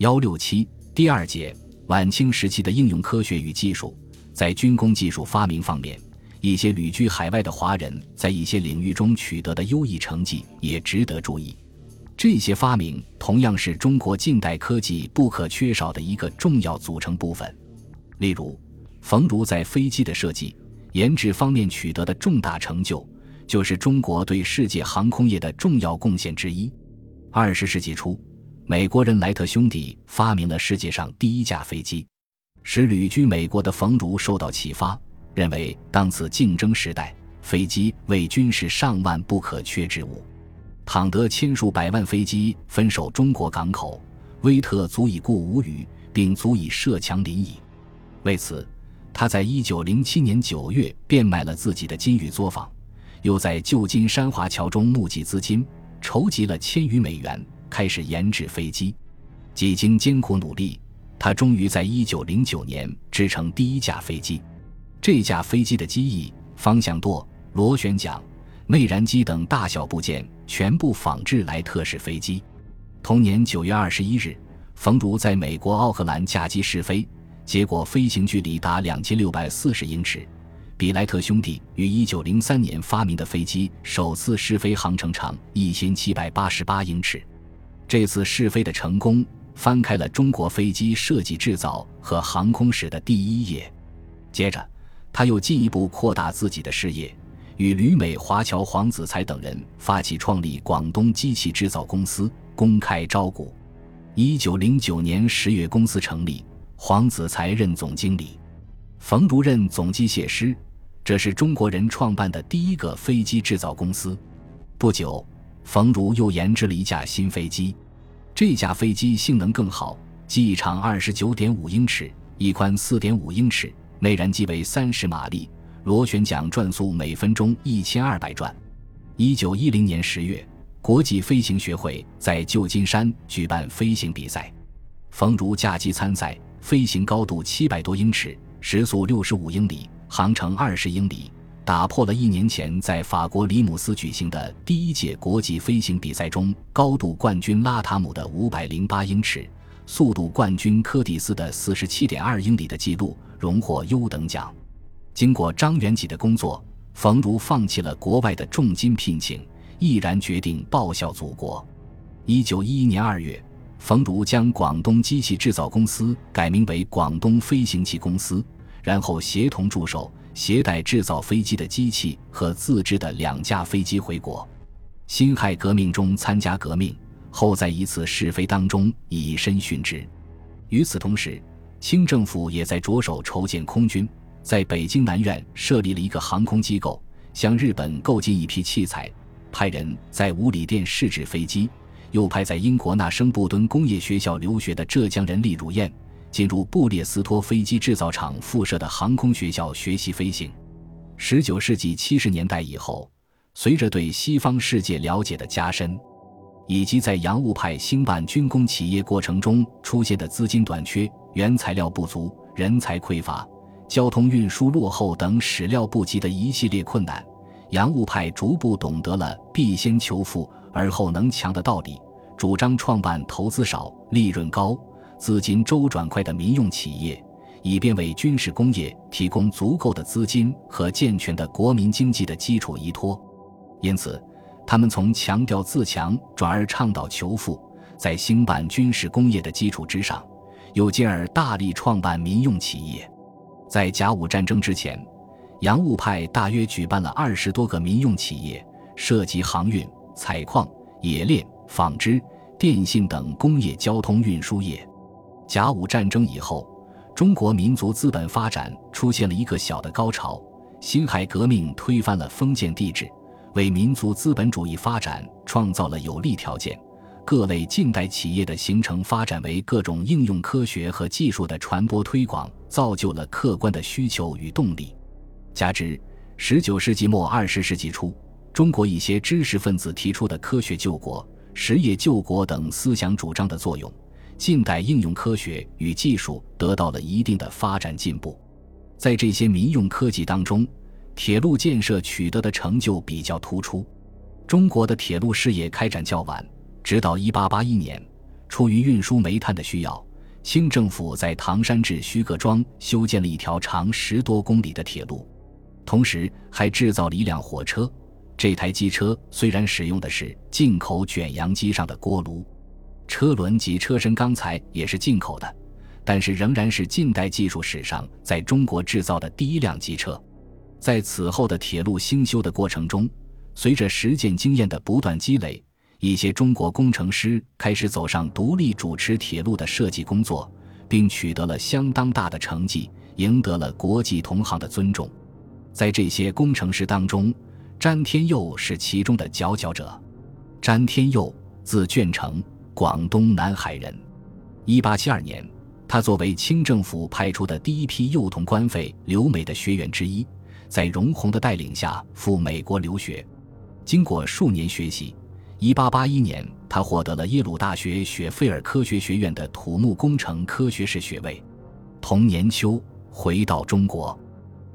幺六七第二节晚清时期的应用科学与技术，在军工技术发明方面，一些旅居海外的华人在一些领域中取得的优异成绩也值得注意。这些发明同样是中国近代科技不可缺少的一个重要组成部分。例如，冯如在飞机的设计、研制方面取得的重大成就，就是中国对世界航空业的重要贡献之一。二十世纪初。美国人莱特兄弟发明了世界上第一架飞机，使旅居美国的冯如受到启发，认为当此竞争时代，飞机为军事上万不可缺之物。倘得千数百万飞机分守中国港口，威特足以固无虞，并足以设强临矣。为此，他在一九零七年九月变卖了自己的金玉作坊，又在旧金山华侨中募集资金，筹集了千余美元。开始研制飞机，几经艰苦努力，他终于在一九零九年制成第一架飞机。这架飞机的机翼、方向舵、螺旋桨、内燃机等大小部件全部仿制莱特式飞机。同年九月二十一日，冯如在美国奥克兰驾机试飞，结果飞行距离达两千六百四十英尺，比莱特兄弟于一九零三年发明的飞机首次试飞航程长一千七百八十八英尺。这次试飞的成功，翻开了中国飞机设计制造和航空史的第一页。接着，他又进一步扩大自己的事业，与旅美华侨黄子才等人发起创立广东机器制造公司，公开招股。一九零九年十月，公司成立，黄子才任总经理，冯如任总机械师。这是中国人创办的第一个飞机制造公司。不久。冯如又研制了一架新飞机，这架飞机性能更好，机翼长二十九点五英尺，翼宽四点五英尺，内燃机为三十马力，螺旋桨转速每分钟一千二百转。一九一零年十月，国际飞行学会在旧金山举办飞行比赛，冯如驾机参赛，飞行高度七百多英尺，时速六十五英里，航程二十英里。打破了一年前在法国里姆斯举行的第一届国际飞行比赛中高度冠军拉塔姆的五百零八英尺、速度冠军柯蒂斯的四十七点二英里的记录，荣获优等奖。经过张元济的工作，冯如放弃了国外的重金聘请，毅然决定报效祖国。一九一一年二月，冯如将广东机器制造公司改名为广东飞行器公司，然后协同助手。携带制造飞机的机器和自制的两架飞机回国。辛亥革命中参加革命后，在一次试飞当中以身殉职。与此同时，清政府也在着手筹建空军，在北京南苑设立了一个航空机构，向日本购进一批器材，派人在五里店试制飞机，又派在英国纳生布敦工业学校留学的浙江人厉汝燕。进入布列斯托飞机制造厂附设的航空学校学习飞行。十九世纪七十年代以后，随着对西方世界了解的加深，以及在洋务派兴办军工企业过程中出现的资金短缺、原材料不足、人才匮乏、交通运输落后等始料不及的一系列困难，洋务派逐步懂得了“必先求富而后能强”的道理，主张创办投资少、利润高。资金周转快的民用企业，以便为军事工业提供足够的资金和健全的国民经济的基础依托。因此，他们从强调自强转而倡导求富，在兴办军事工业的基础之上，又进而大力创办民用企业。在甲午战争之前，洋务派大约举办了二十多个民用企业，涉及航运、采矿、冶炼、纺织、电信等工业交通运输业。甲午战争以后，中国民族资本发展出现了一个小的高潮。辛亥革命推翻了封建帝制，为民族资本主义发展创造了有利条件。各类近代企业的形成发展为各种应用科学和技术的传播推广，造就了客观的需求与动力。加之十九世纪末二十世纪初，中国一些知识分子提出的科学救国、实业救国等思想主张的作用。近代应用科学与技术得到了一定的发展进步，在这些民用科技当中，铁路建设取得的成就比较突出。中国的铁路事业开展较晚，直到1881年，出于运输煤炭的需要，清政府在唐山至徐各庄修建了一条长十多公里的铁路，同时还制造了一辆火车。这台机车虽然使用的是进口卷扬机上的锅炉，车轮及车身钢材也是进口的，但是仍然是近代技术史上在中国制造的第一辆机车。在此后的铁路兴修的过程中，随着实践经验的不断积累。一些中国工程师开始走上独立主持铁路的设计工作，并取得了相当大的成绩，赢得了国际同行的尊重。在这些工程师当中，詹天佑是其中的佼佼者。詹天佑，字卷成，广东南海人。一八七二年，他作为清政府派出的第一批幼童官费留美的学员之一，在荣闳的带领下赴美国留学。经过数年学习。一八八一年，他获得了耶鲁大学雪菲尔科学学院的土木工程科学士学位。同年秋，回到中国。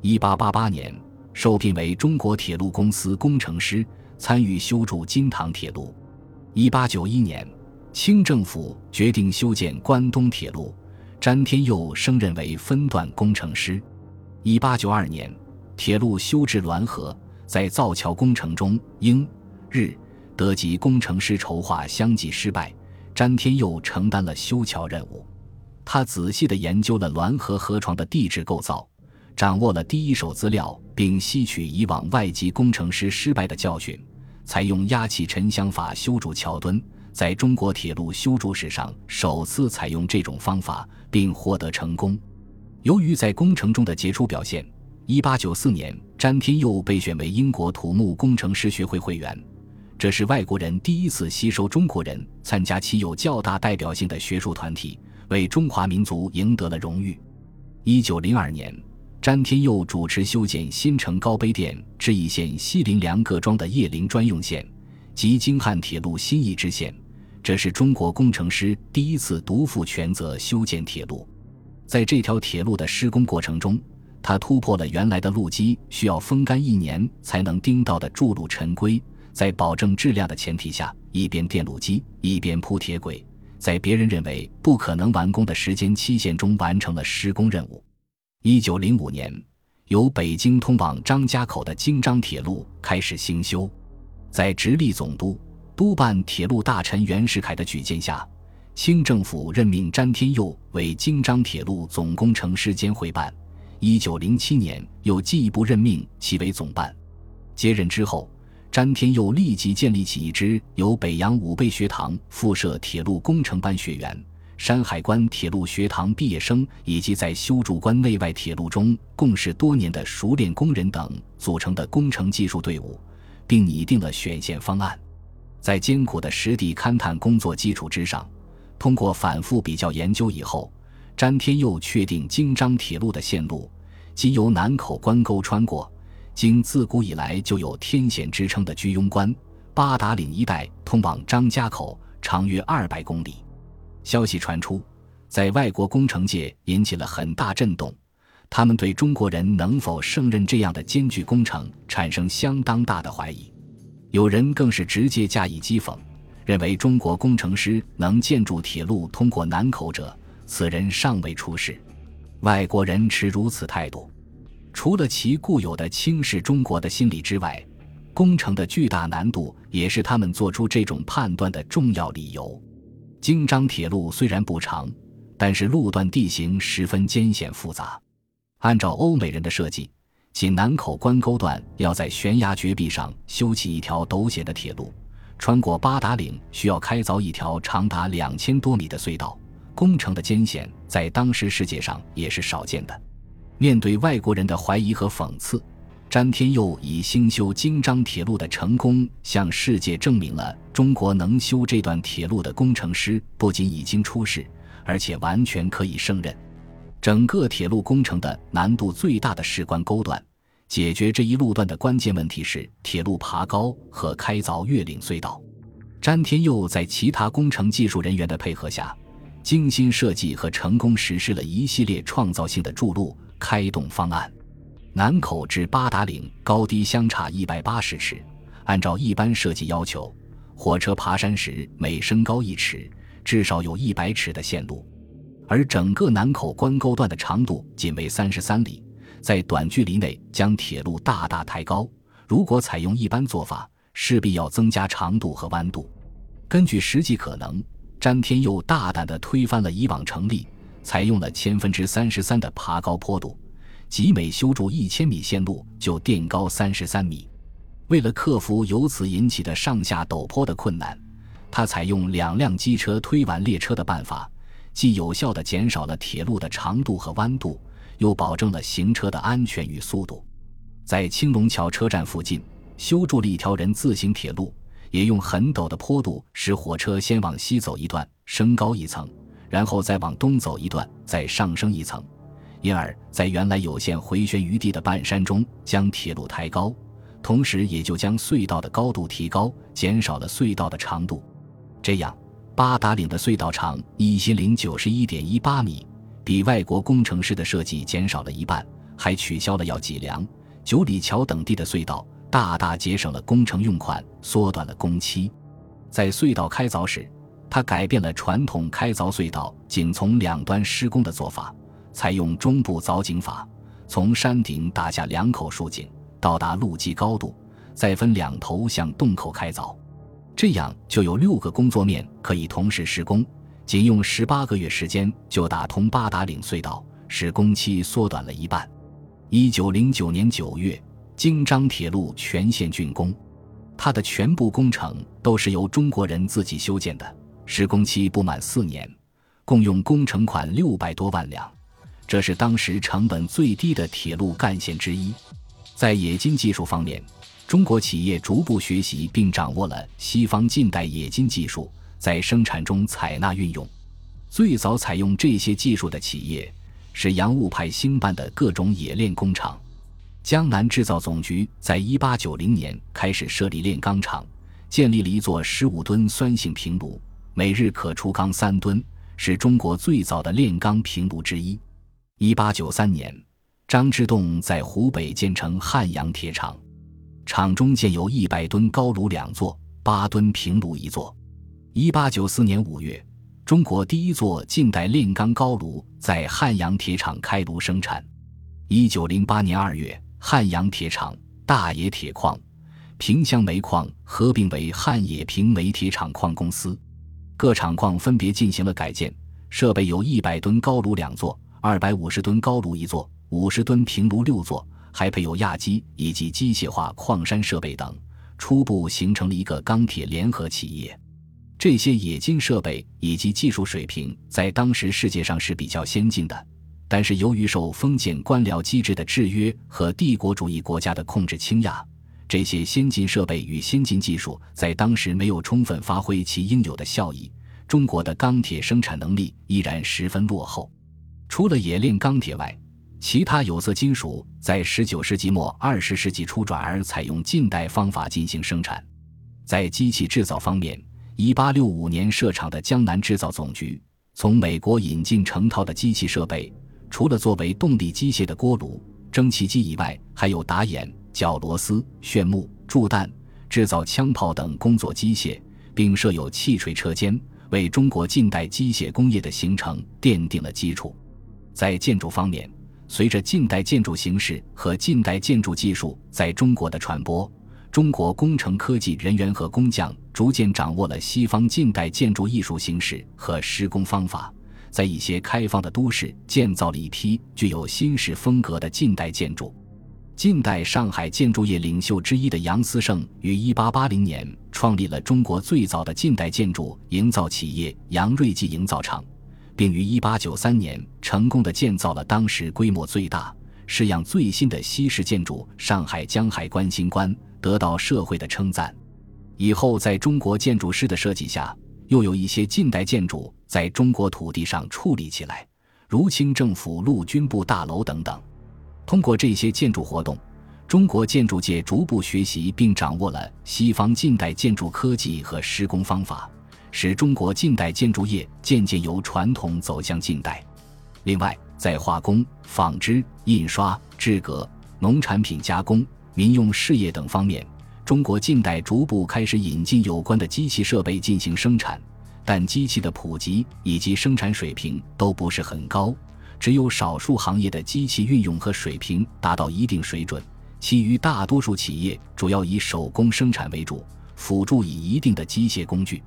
一八八八年，受聘为中国铁路公司工程师，参与修筑金塘铁路。一八九一年，清政府决定修建关东铁路，詹天佑升任为分段工程师。一八九二年，铁路修至滦河，在造桥工程中，英、日。德籍工程师筹划相继失败，詹天佑承担了修桥任务。他仔细地研究了滦河河床的地质构造，掌握了第一手资料，并吸取以往外籍工程师失败的教训，采用压气沉箱法修筑桥墩，在中国铁路修筑史上首次采用这种方法，并获得成功。由于在工程中的杰出表现，1894年，詹天佑被选为英国土木工程师学会会员。这是外国人第一次吸收中国人参加其有较大代表性的学术团体，为中华民族赢得了荣誉。一九零二年，詹天佑主持修建新城高碑店至义县西林梁各庄的叶林专用线及京汉铁路新义支线，这是中国工程师第一次独负全责修建铁路。在这条铁路的施工过程中，他突破了原来的路基需要风干一年才能钉到的筑路陈规。在保证质量的前提下，一边垫路基一边铺铁轨，在别人认为不可能完工的时间期限中完成了施工任务。一九零五年，由北京通往张家口的京张铁路开始兴修，在直隶总督、督办铁路大臣袁世凯的举荐下，清政府任命詹天佑为京张铁路总工程师兼会办。一九零七年，又进一步任命其为总办。接任之后。詹天佑立即建立起一支由北洋武备学堂附设铁路工程班学员、山海关铁路学堂毕业生以及在修筑关内外铁路中共事多年的熟练工人等组成的工程技术队伍，并拟定了选线方案。在艰苦的实地勘探工作基础之上，通过反复比较研究以后，詹天佑确定京张铁路的线路即由南口关沟穿过。经自古以来就有天险之称的居庸关、八达岭一带通往张家口，长约二百公里。消息传出，在外国工程界引起了很大震动，他们对中国人能否胜任这样的艰巨工程产生相当大的怀疑。有人更是直接加以讥讽，认为中国工程师能建筑铁路通过南口者，此人尚未出世。外国人持如此态度。除了其固有的轻视中国的心理之外，工程的巨大难度也是他们做出这种判断的重要理由。京张铁路虽然不长，但是路段地形十分艰险复杂。按照欧美人的设计，其南口关沟段要在悬崖绝壁上修起一条陡险的铁路，穿过八达岭需要开凿一条长达两千多米的隧道。工程的艰险在当时世界上也是少见的。面对外国人的怀疑和讽刺，詹天佑以兴修京张铁路的成功，向世界证明了中国能修这段铁路的工程师不仅已经出世，而且完全可以胜任。整个铁路工程的难度最大的事关沟段，解决这一路段的关键问题是铁路爬高和开凿越岭隧道。詹天佑在其他工程技术人员的配合下，精心设计和成功实施了一系列创造性的筑路。开动方案，南口至八达岭高低相差一百八十尺。按照一般设计要求，火车爬山时每升高一尺，至少有一百尺的线路，而整个南口关沟段的长度仅为三十三里，在短距离内将铁路大大抬高。如果采用一般做法，势必要增加长度和弯度。根据实际可能，詹天佑大胆地推翻了以往成立，采用了千分之三十三的爬高坡度，即每修筑一千米线路就垫高三十三米。为了克服由此引起的上下陡坡的困难，他采用两辆机车推完列车的办法，既有效地减少了铁路的长度和弯度，又保证了行车的安全与速度。在青龙桥车站附近修筑了一条人字形铁路，也用很陡的坡度使火车先往西走一段，升高一层，然后再往东走一段，再上升一层，因而，在原来有限回旋余地的半山中将铁路抬高，同时也就将隧道的高度提高，减少了隧道的长度。这样，八达岭的隧道长一千零九十一点一八米，比外国工程师的设计减少了一半，还取消了要脊梁。九里桥等地的隧道大大节省了工程用款，缩短了工期。在隧道开凿时，他改变了传统开凿隧道仅从两端施工的做法，采用中部凿井法，从山顶打下两口竖井，到达路基高度，再分两头向洞口开凿。这样就有六个工作面可以同时施工，仅用十八个月时间就打通八达岭隧道，使工期缩短了一半。一九零九年九月，京张铁路全线竣工，它的全部工程都是由中国人自己修建的，施工期不满四年，共用工程款六百多万两，这是当时成本最低的铁路干线之一。在冶金技术方面，中国企业逐步学习并掌握了西方近代冶金技术，在生产中采纳运用。最早采用这些技术的企业。是洋务派兴办的各种冶炼工厂，江南制造总局在一八九零年开始设立炼钢厂，建立了一座十五吨酸性平炉，每日可出钢三吨，是中国最早的炼钢平炉之一。一八九三年，张之洞在湖北建成汉阳铁厂，厂中建有一百吨高炉两座，八吨平炉一座。一八九四年五月。中国第一座近代炼钢高炉在汉阳铁厂开炉生产。一九零八年二月，汉阳铁厂、大冶铁矿、萍乡煤矿合并为汉冶萍煤铁厂矿公司，各厂矿分别进行了改建，设备有一百吨高炉两座、二百五十吨高炉一座、五十吨平炉六座，还配有轧机以及机械化矿山设备等，初步形成了一个钢铁联合企业。这些冶金设备以及技术水平在当时世界上是比较先进的，但是由于受封建官僚机制的制约和帝国主义国家的控制倾轧，这些先进设备与先进技术在当时没有充分发挥其应有的效益。中国的钢铁生产能力依然十分落后。除了冶炼钢铁外，其他有色金属在19世纪末20世纪初转而采用近代方法进行生产。在机器制造方面，一八六五年设厂的江南制造总局，从美国引进成套的机器设备，除了作为动力机械的锅炉、蒸汽机以外，还有打眼、绞螺丝、旋木、铸弹、制造枪炮等工作机械，并设有汽锤车间，为中国近代机械工业的形成奠定了基础。在建筑方面，随着近代建筑形式和近代建筑技术在中国的传播。中国工程科技人员和工匠逐渐掌握了西方近代建筑艺术形式和施工方法，在一些开放的都市建造了一批具有新式风格的近代建筑。近代上海建筑业领袖之一的杨思盛于1880年创立了中国最早的近代建筑营造企业杨瑞记营造厂，并于1893年成功的建造了当时规模最大、式样最新的西式建筑——上海江海关新关。得到社会的称赞，以后在中国建筑师的设计下，又有一些近代建筑在中国土地上矗立起来，如清政府陆军部大楼等等。通过这些建筑活动，中国建筑界逐步学习并掌握了西方近代建筑科技和施工方法，使中国近代建筑业渐渐由传统走向近代。另外，在化工、纺织、印刷、制革、农产品加工。民用事业等方面，中国近代逐步开始引进有关的机器设备进行生产，但机器的普及以及生产水平都不是很高，只有少数行业的机器运用和水平达到一定水准，其余大多数企业主要以手工生产为主，辅助以一定的机械工具。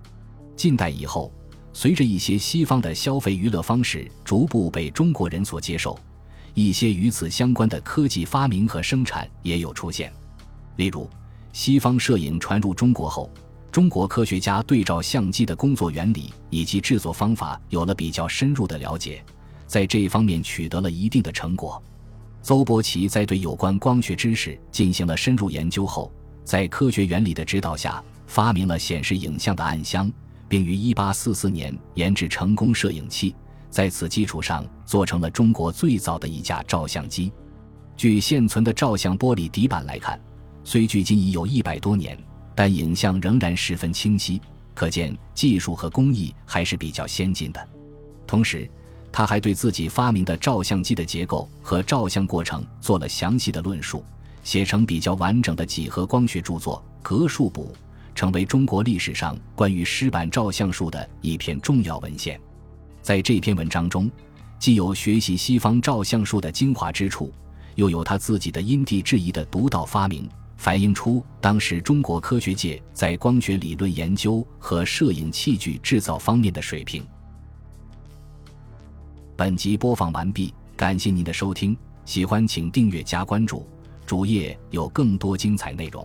近代以后，随着一些西方的消费娱乐方式逐步被中国人所接受，一些与此相关的科技发明和生产也有出现，例如。西方摄影传入中国后，中国科学家对照相机的工作原理以及制作方法有了比较深入的了解，在这一方面取得了一定的成果。邹伯奇在对有关光学知识进行了深入研究后，在科学原理的指导下，发明了显示影像的暗箱，并于1844年研制成功摄影器，在此基础上做成了中国最早的一架照相机。据现存的照相玻璃底板来看。虽距今已有一百多年，但影像仍然十分清晰，可见技术和工艺还是比较先进的。同时，他还对自己发明的照相机的结构和照相过程做了详细的论述，写成比较完整的几何光学著作《格数簿》，成为中国历史上关于湿版照相术的一篇重要文献。在这篇文章中，既有学习西方照相术的精华之处，又有他自己的因地制宜的独到发明。反映出当时中国科学界在光学理论研究和摄影器具制造方面的水平。本集播放完毕，感谢您的收听，喜欢请订阅加关注，主页有更多精彩内容。